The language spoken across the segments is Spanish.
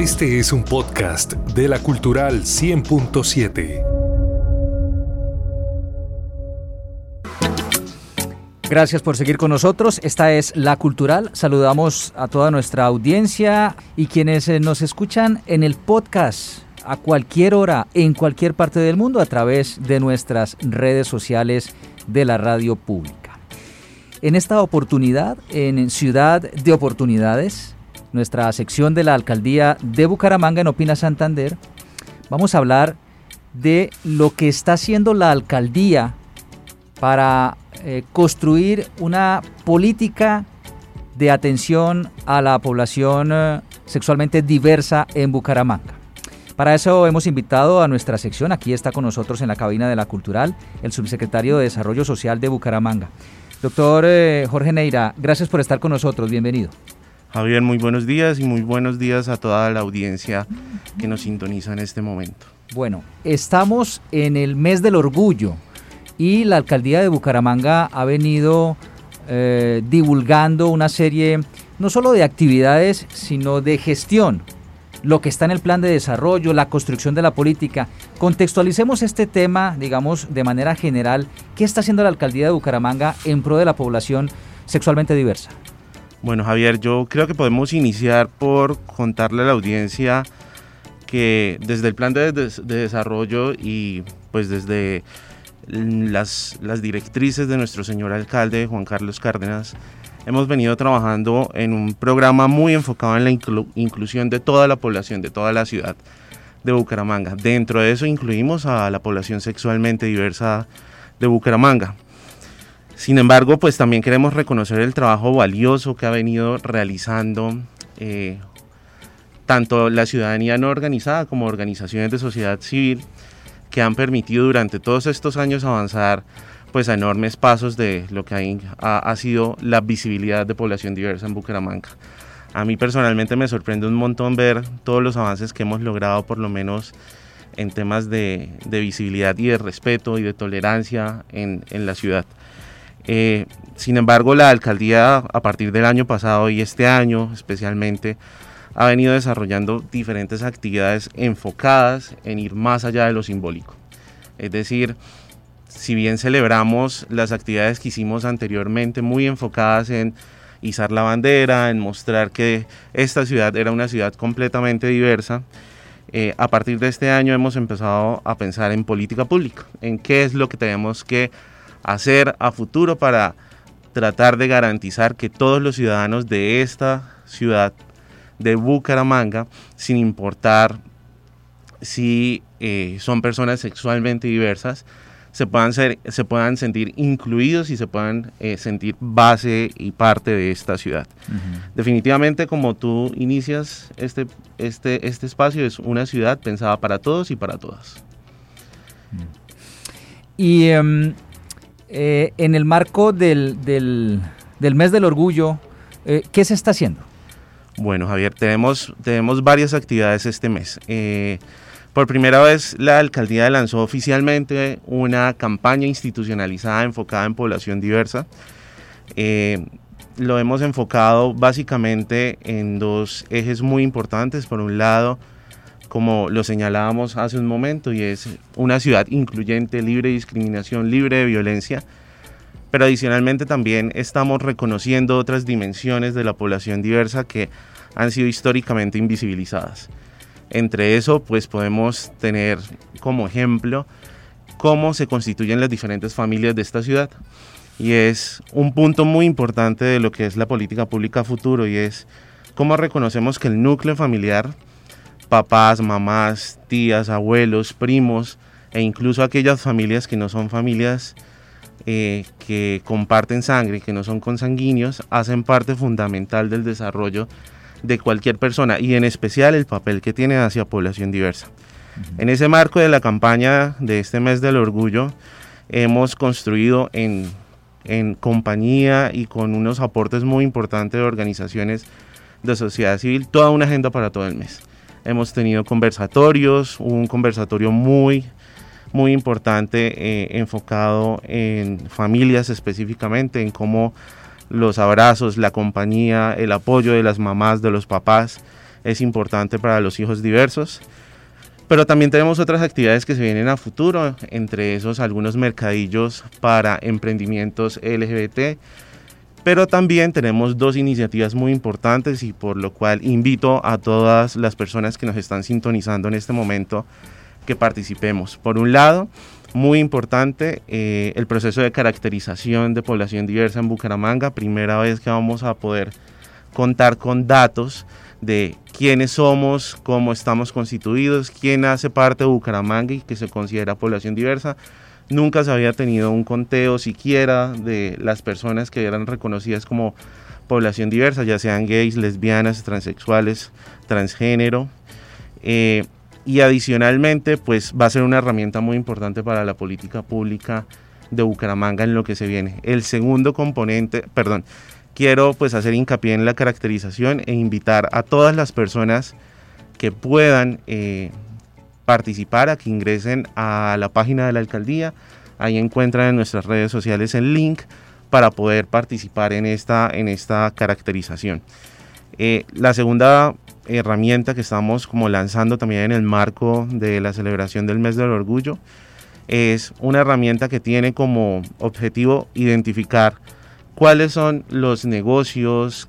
Este es un podcast de la Cultural 100.7. Gracias por seguir con nosotros. Esta es La Cultural. Saludamos a toda nuestra audiencia y quienes eh, nos escuchan en el podcast a cualquier hora, en cualquier parte del mundo, a través de nuestras redes sociales de la radio pública. En esta oportunidad, en Ciudad de Oportunidades, nuestra sección de la alcaldía de Bucaramanga en Opina Santander, vamos a hablar de lo que está haciendo la alcaldía para eh, construir una política de atención a la población eh, sexualmente diversa en Bucaramanga. Para eso hemos invitado a nuestra sección, aquí está con nosotros en la cabina de la Cultural, el subsecretario de Desarrollo Social de Bucaramanga. Doctor eh, Jorge Neira, gracias por estar con nosotros, bienvenido. Javier, muy buenos días y muy buenos días a toda la audiencia que nos sintoniza en este momento. Bueno, estamos en el mes del orgullo y la alcaldía de Bucaramanga ha venido eh, divulgando una serie no solo de actividades, sino de gestión, lo que está en el plan de desarrollo, la construcción de la política. Contextualicemos este tema, digamos, de manera general. ¿Qué está haciendo la alcaldía de Bucaramanga en pro de la población sexualmente diversa? Bueno, Javier, yo creo que podemos iniciar por contarle a la audiencia que desde el plan de, de desarrollo y pues desde las directrices de nuestro señor alcalde Juan Carlos Cárdenas, hemos venido trabajando en un programa muy enfocado en la inclusión de toda la población, de toda la ciudad de Bucaramanga. Dentro de eso incluimos a la población sexualmente diversa de Bucaramanga. Sin embargo, pues también queremos reconocer el trabajo valioso que ha venido realizando eh, tanto la ciudadanía no organizada como organizaciones de sociedad civil que han permitido durante todos estos años avanzar pues a enormes pasos de lo que ha, sido la visibilidad de población diversa en Bucaramanga. A mí personalmente me sorprende un montón ver todos los avances que hemos logrado por lo menos en temas de, de visibilidad y de respeto y de tolerancia en, en la ciudad. Eh, sin embargo, la alcaldía a partir del año pasado y este año especialmente ha venido desarrollando diferentes actividades enfocadas en ir más allá de lo simbólico. Es decir, si bien celebramos las actividades que hicimos anteriormente muy enfocadas en izar la bandera, en mostrar que esta ciudad era una ciudad completamente diversa, eh, a partir de este año hemos empezado a pensar en política pública, en qué es lo que tenemos que hacer a futuro para tratar de garantizar que todos los ciudadanos de esta ciudad de Bucaramanga, sin importar si eh, son personas sexualmente diversas, se puedan, ser, se puedan sentir incluidos y se puedan eh, sentir base y parte de esta ciudad. Definitivamente, como tú inicias este, este, este espacio, es una ciudad pensada para todos y para todas. Y em, eh, en el marco del, del, del, mes del orgullo, ¿qué se está haciendo? Bueno, Javier, tenemos, tenemos varias actividades este mes. Eh, por primera vez, la alcaldía lanzó oficialmente una campaña institucionalizada enfocada en población diversa. Eh, lo hemos enfocado básicamente en dos ejes muy importantes. Por un lado, como lo señalábamos hace un momento, y es una ciudad incluyente, libre de discriminación, libre de violencia pero adicionalmente también estamos reconociendo otras dimensiones de la población diversa que han sido históricamente invisibilizadas. Entre eso, pues podemos tener como ejemplo cómo se constituyen las diferentes familias de esta ciudad. Y es un punto muy importante de lo que es la política pública futuro y es cómo reconocemos que el núcleo familiar, papás, mamás, tías, abuelos, primos e incluso aquellas familias que no son familias eh, que comparten sangre, que no son consanguíneos, hacen parte fundamental del desarrollo de cualquier persona y en especial el papel que tiene hacia población diversa. En ese marco de la campaña de este mes del orgullo, hemos construido en, en compañía y con unos aportes muy importantes de organizaciones de sociedad civil toda una agenda para todo el mes. Hemos tenido conversatorios, un conversatorio muy muy importante eh, enfocado en familias específicamente, en cómo los abrazos, la compañía, el apoyo de las mamás, de los papás es importante para los hijos diversos. Pero también tenemos otras actividades que se vienen a futuro, entre esos algunos mercadillos para emprendimientos LGBT. Pero también tenemos dos iniciativas muy importantes y por lo cual invito a todas las personas que nos están sintonizando en este momento que participemos. Por un lado, muy importante eh, el proceso de caracterización de población diversa en Bucaramanga, primera vez que vamos a poder contar con datos de quiénes somos, cómo estamos constituidos, quién hace parte de Bucaramanga y que se considera población diversa. Nunca se había tenido un conteo siquiera de las personas que eran reconocidas como población diversa, ya sean gays, lesbianas, transexuales, transgénero. Eh, y adicionalmente, pues va a ser una herramienta muy importante para la política pública de Bucaramanga en lo que se viene. El segundo componente, perdón, quiero pues hacer hincapié en la caracterización e invitar a todas las personas que puedan eh, participar a que ingresen a la página de la alcaldía. Ahí encuentran en nuestras redes sociales el link para poder participar en esta, en esta caracterización. Eh, la segunda herramienta que estamos como lanzando también en el marco de la celebración del mes del orgullo es una herramienta que tiene como objetivo identificar cuáles son los negocios,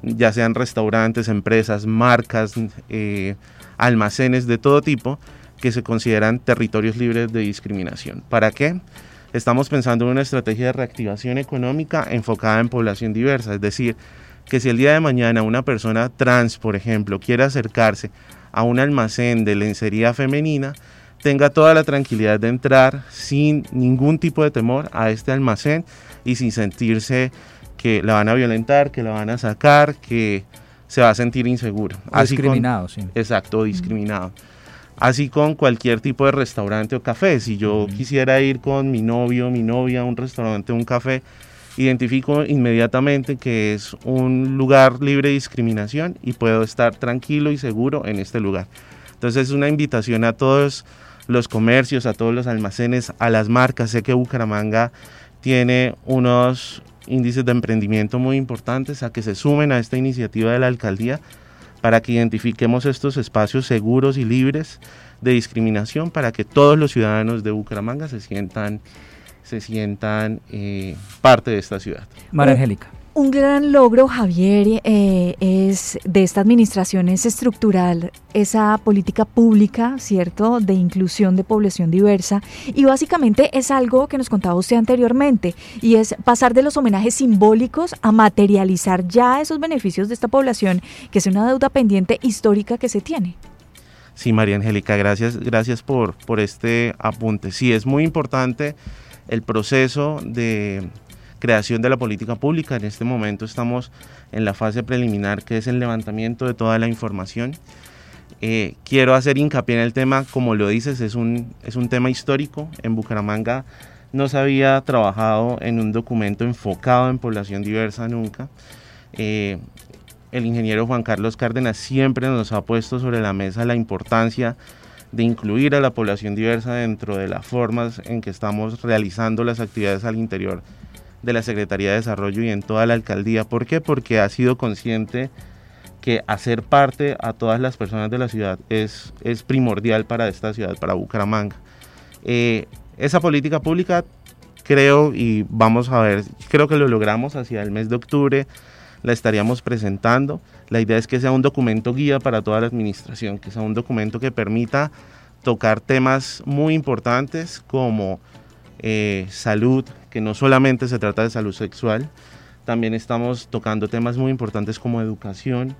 ya sean restaurantes, empresas, marcas, eh, almacenes de todo tipo, que se consideran territorios libres de discriminación. ¿Para qué? Estamos pensando en una estrategia de reactivación económica enfocada en población diversa, es decir, que si el día de mañana una persona trans, por ejemplo, quiere acercarse a un almacén de lencería femenina, tenga toda la tranquilidad de entrar sin ningún tipo de temor a este almacén y sin sentirse que la van a violentar, que la van a sacar, que se va a sentir inseguro. discriminado, sí. Exacto, discriminado. Así con cualquier tipo de restaurante o café. Si yo quisiera ir con mi novio, mi novia a un restaurante o un café, identifico inmediatamente que es un lugar libre de discriminación y puedo estar tranquilo y seguro en este lugar. Entonces es una invitación a todos los comercios, a todos los almacenes, a las marcas. Sé que Bucaramanga tiene unos índices de emprendimiento muy importantes a que se sumen a esta iniciativa de la alcaldía para que identifiquemos estos espacios seguros y libres de discriminación para que todos los ciudadanos de Bucaramanga se sientan se sientan eh, parte de esta ciudad. María Angélica. Un gran logro, Javier, eh, es de esta administración es estructural esa política pública, ¿cierto?, de inclusión de población diversa. Y básicamente es algo que nos contaba usted anteriormente, y es pasar de los homenajes simbólicos a materializar ya esos beneficios de esta población, que es una deuda pendiente histórica que se tiene. Sí, María Angélica, gracias, gracias por, por este apunte. Sí, es muy importante el proceso de creación de la política pública. En este momento estamos en la fase preliminar, que es el levantamiento de toda la información. Eh, quiero hacer hincapié en el tema, como lo dices, es un, es un tema histórico. En Bucaramanga no se había trabajado en un documento enfocado en población diversa nunca. Eh, el ingeniero Juan Carlos Cárdenas siempre nos ha puesto sobre la mesa la importancia de incluir a la población diversa dentro de las formas en que estamos realizando las actividades al interior de la Secretaría de Desarrollo y en toda la alcaldía. ¿Por qué? Porque ha sido consciente que hacer parte a todas las personas de la ciudad es, es primordial para esta ciudad, para Bucaramanga. Eh, esa política pública creo y vamos a ver, creo que lo logramos hacia el mes de octubre, la estaríamos presentando. La idea es que sea un documento guía para toda la administración, que sea un documento que permita tocar temas muy importantes como eh, salud, que no solamente se trata de salud sexual, también estamos tocando temas muy importantes como educación,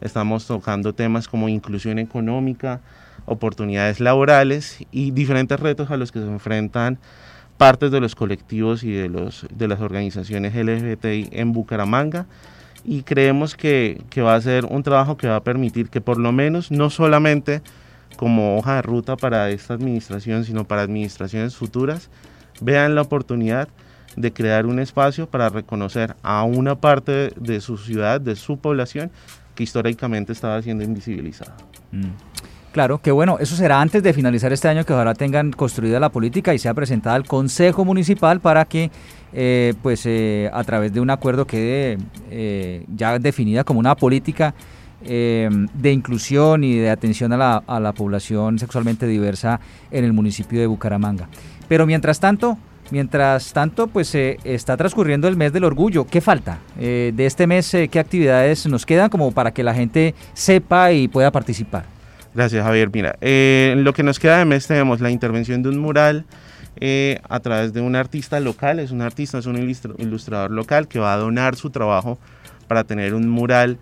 estamos tocando temas como inclusión económica, oportunidades laborales y diferentes retos a los que se enfrentan partes de los colectivos y de, los, de las organizaciones LGBTI en Bucaramanga. Y creemos que, va a ser un trabajo que va a permitir que por lo menos no solamente como hoja de ruta para esta administración, sino para administraciones futuras, vean la oportunidad de crear un espacio para reconocer a una parte de su ciudad, de su población, que históricamente estaba siendo invisibilizada. Mm. Claro, que bueno, eso será antes de finalizar este año que ojalá tengan construida la política y sea presentada al Consejo Municipal para que eh, pues eh, a través de un acuerdo quede eh, ya definida como una política de inclusión y de atención a la población sexualmente diversa en el municipio de Bucaramanga. Pero mientras tanto, Mientras tanto, pues eh, está transcurriendo el mes del orgullo. ¿Qué falta? Eh, de este mes, eh, ¿qué actividades nos quedan como para que la gente sepa y pueda participar? Gracias, Javier. Mira, en lo que nos queda de mes tenemos la intervención de un mural a través de un artista local. Es un artista, es un ilustrador local que va a donar su trabajo para tener un mural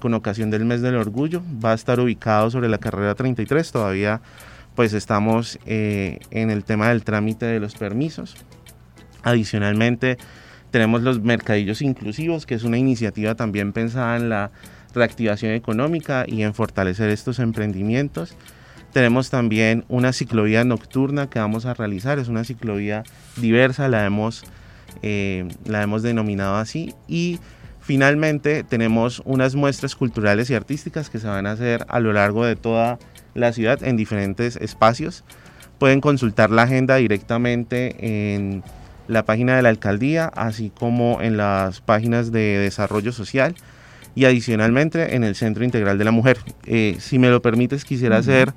con ocasión del mes del orgullo. Va a estar ubicado sobre la carrera 33. Todavía pues estamos eh, en el tema del trámite de los permisos. Adicionalmente, tenemos los mercadillos inclusivos, que es una iniciativa también pensada en la reactivación económica y en fortalecer estos emprendimientos. Tenemos también una ciclovía nocturna que vamos a realizar, es una ciclovía diversa, la hemos, eh, la hemos denominado así. Y finalmente tenemos unas muestras culturales y artísticas que se van a hacer a lo largo de toda la ciudad en diferentes espacios. Pueden consultar la agenda directamente en la página de la alcaldía, así como en las páginas de desarrollo social y adicionalmente en el Centro Integral de la Mujer. Eh, si me lo permites, quisiera hacer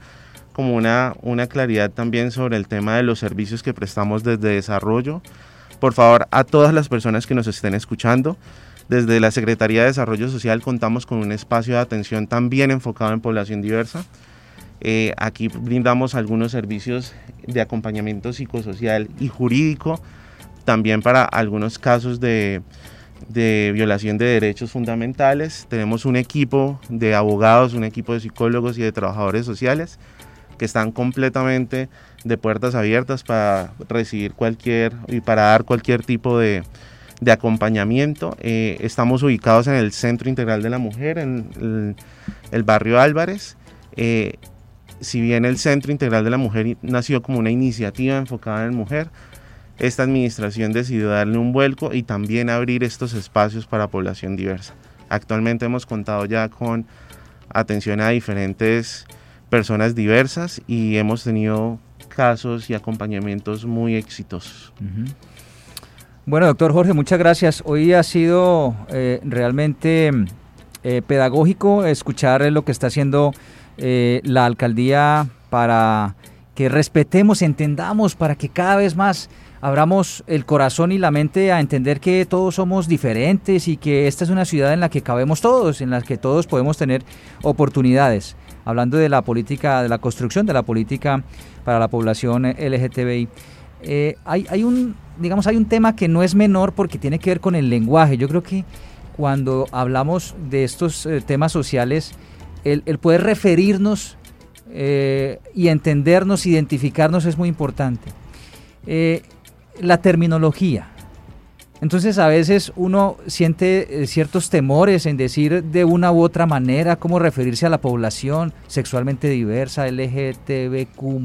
como una, una claridad también sobre el tema de los servicios que prestamos desde desarrollo. Por favor, a todas las personas que nos estén escuchando, desde la Secretaría de Desarrollo Social contamos con un espacio de atención también enfocado en población diversa. Eh, aquí brindamos algunos servicios de acompañamiento psicosocial y jurídico, también para algunos casos de, violación de derechos fundamentales. Tenemos un equipo de abogados, un equipo de psicólogos y de trabajadores sociales que están completamente de puertas abiertas para recibir cualquier y para dar cualquier tipo de, acompañamiento. Eh, estamos ubicados en el Centro Integral de la Mujer, en el, barrio Álvarez. Eh, si bien el Centro Integral de la Mujer nació como una iniciativa enfocada en mujer, esta administración decidió darle un vuelco y también abrir estos espacios para población diversa. Actualmente hemos contado ya con atención a diferentes personas diversas y hemos tenido casos y acompañamientos muy exitosos. Bueno, doctor Jorge, muchas gracias. Hoy ha sido eh, realmente eh, pedagógico escuchar lo que está haciendo eh, la alcaldía para que respetemos, entendamos, para que cada vez más abramos el corazón y la mente a entender que todos somos diferentes y que esta es una ciudad en la que cabemos todos, en la que todos podemos tener oportunidades. Hablando de la política, de la construcción de la política para la población LGTBI. Eh, hay, un, digamos, hay un tema que no es menor porque tiene que ver con el lenguaje. Yo creo que cuando hablamos de estos eh, temas sociales, el, poder referirnos eh, y entendernos, identificarnos es muy importante. La terminología. Entonces a veces uno siente ciertos temores en decir de una u otra manera cómo referirse a la población sexualmente diversa, LGTBQ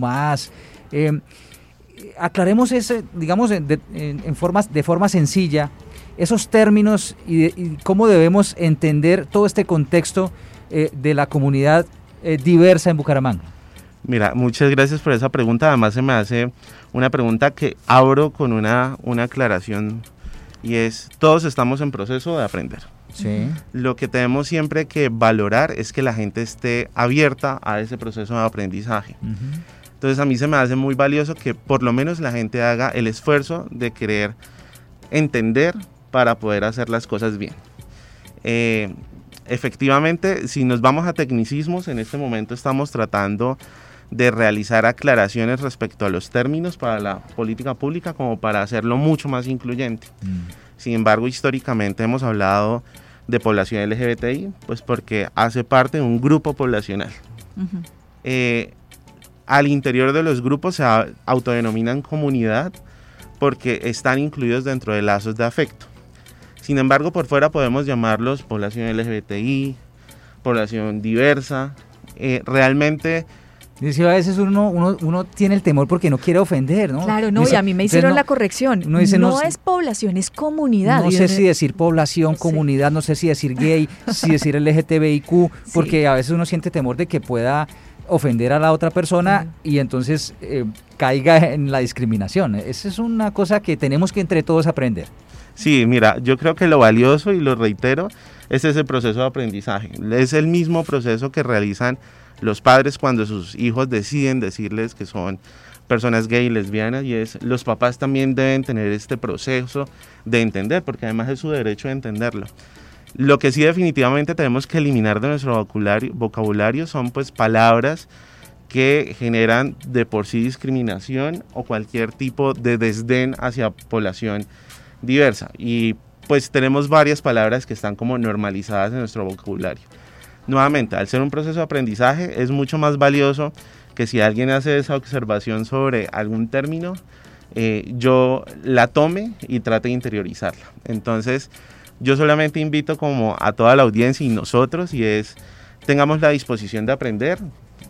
aclaremos ese, digamos, en, formas, de forma sencilla esos términos y, cómo debemos entender todo este contexto eh, de la comunidad eh, diversa en Bucaramanga? Mira, muchas gracias por esa pregunta. Además se me hace una pregunta que abro con una, una aclaración y es, todos estamos en proceso de aprender. Sí. Lo que tenemos siempre que valorar es que la gente esté abierta a ese proceso de aprendizaje. Entonces a mí se me hace muy valioso que por lo menos la gente haga el esfuerzo de querer entender para poder hacer las cosas bien. Eh, efectivamente, si nos vamos a tecnicismos, en este momento estamos tratando de realizar aclaraciones respecto a los términos para la política pública como para hacerlo mucho más incluyente. Mm. Sin embargo, históricamente hemos hablado de población LGBTI, pues porque hace parte de un grupo poblacional. Eh, al interior de los grupos se autodenominan comunidad porque están incluidos dentro de lazos de afecto. Sin embargo, por fuera podemos llamarlos población LGBTI, población diversa. Eh, realmente... Dice, a veces uno, uno, tiene el temor porque no quiere ofender, ¿no? Claro, no, y a mí me hicieron la corrección. No, es población, es comunidad. No sé si decir población, comunidad, no sé si decir gay, si decir LGTBIQ, porque a veces uno siente temor de que pueda ofender a la otra persona y entonces eh, caiga en la discriminación. Esa es una cosa que tenemos que entre todos aprender. Sí, mira, yo creo que lo valioso, y lo reitero, es ese proceso de aprendizaje. Es el mismo proceso que realizan los padres cuando sus hijos deciden decirles que son personas gay y lesbianas y es los papás también deben tener este proceso de entender porque además es su derecho de entenderlo. Lo que sí definitivamente tenemos que eliminar de nuestro vocabulario, son pues palabras que generan de por sí discriminación o cualquier tipo de desdén hacia población diversa. Y pues tenemos varias palabras que están como normalizadas en nuestro vocabulario. Nuevamente, al ser un proceso de aprendizaje, es mucho más valioso que si alguien hace esa observación sobre algún término, eh, yo la tome y trate de interiorizarla. Entonces, yo solamente invito como a toda la audiencia y nosotros, y es, tengamos la disposición de aprender,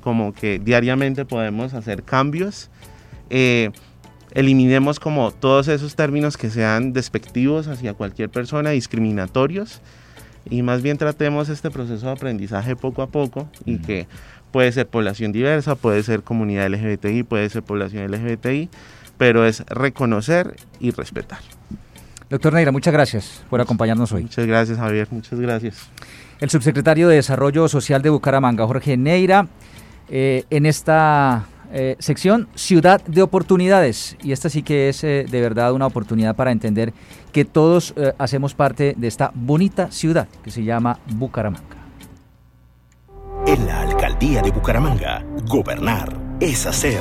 como que diariamente podemos hacer cambios. Eh, eliminemos como todos esos términos que sean despectivos hacia cualquier persona, discriminatorios, y más bien tratemos este proceso de aprendizaje poco a poco y que puede ser población diversa, puede ser comunidad LGBTI, puede ser población LGBTI, pero es reconocer y respetar. Doctor Neira, muchas gracias por acompañarnos hoy. Muchas gracias, Javier, muchas gracias. El subsecretario de Desarrollo Social de Bucaramanga, Jorge Neira, eh, en esta eh, sección Ciudad de Oportunidades. Y esta sí que es eh, de verdad una oportunidad para entender que todos eh, hacemos parte de esta bonita ciudad que se llama Bucaramanga. En la alcaldía de Bucaramanga, gobernar es hacer.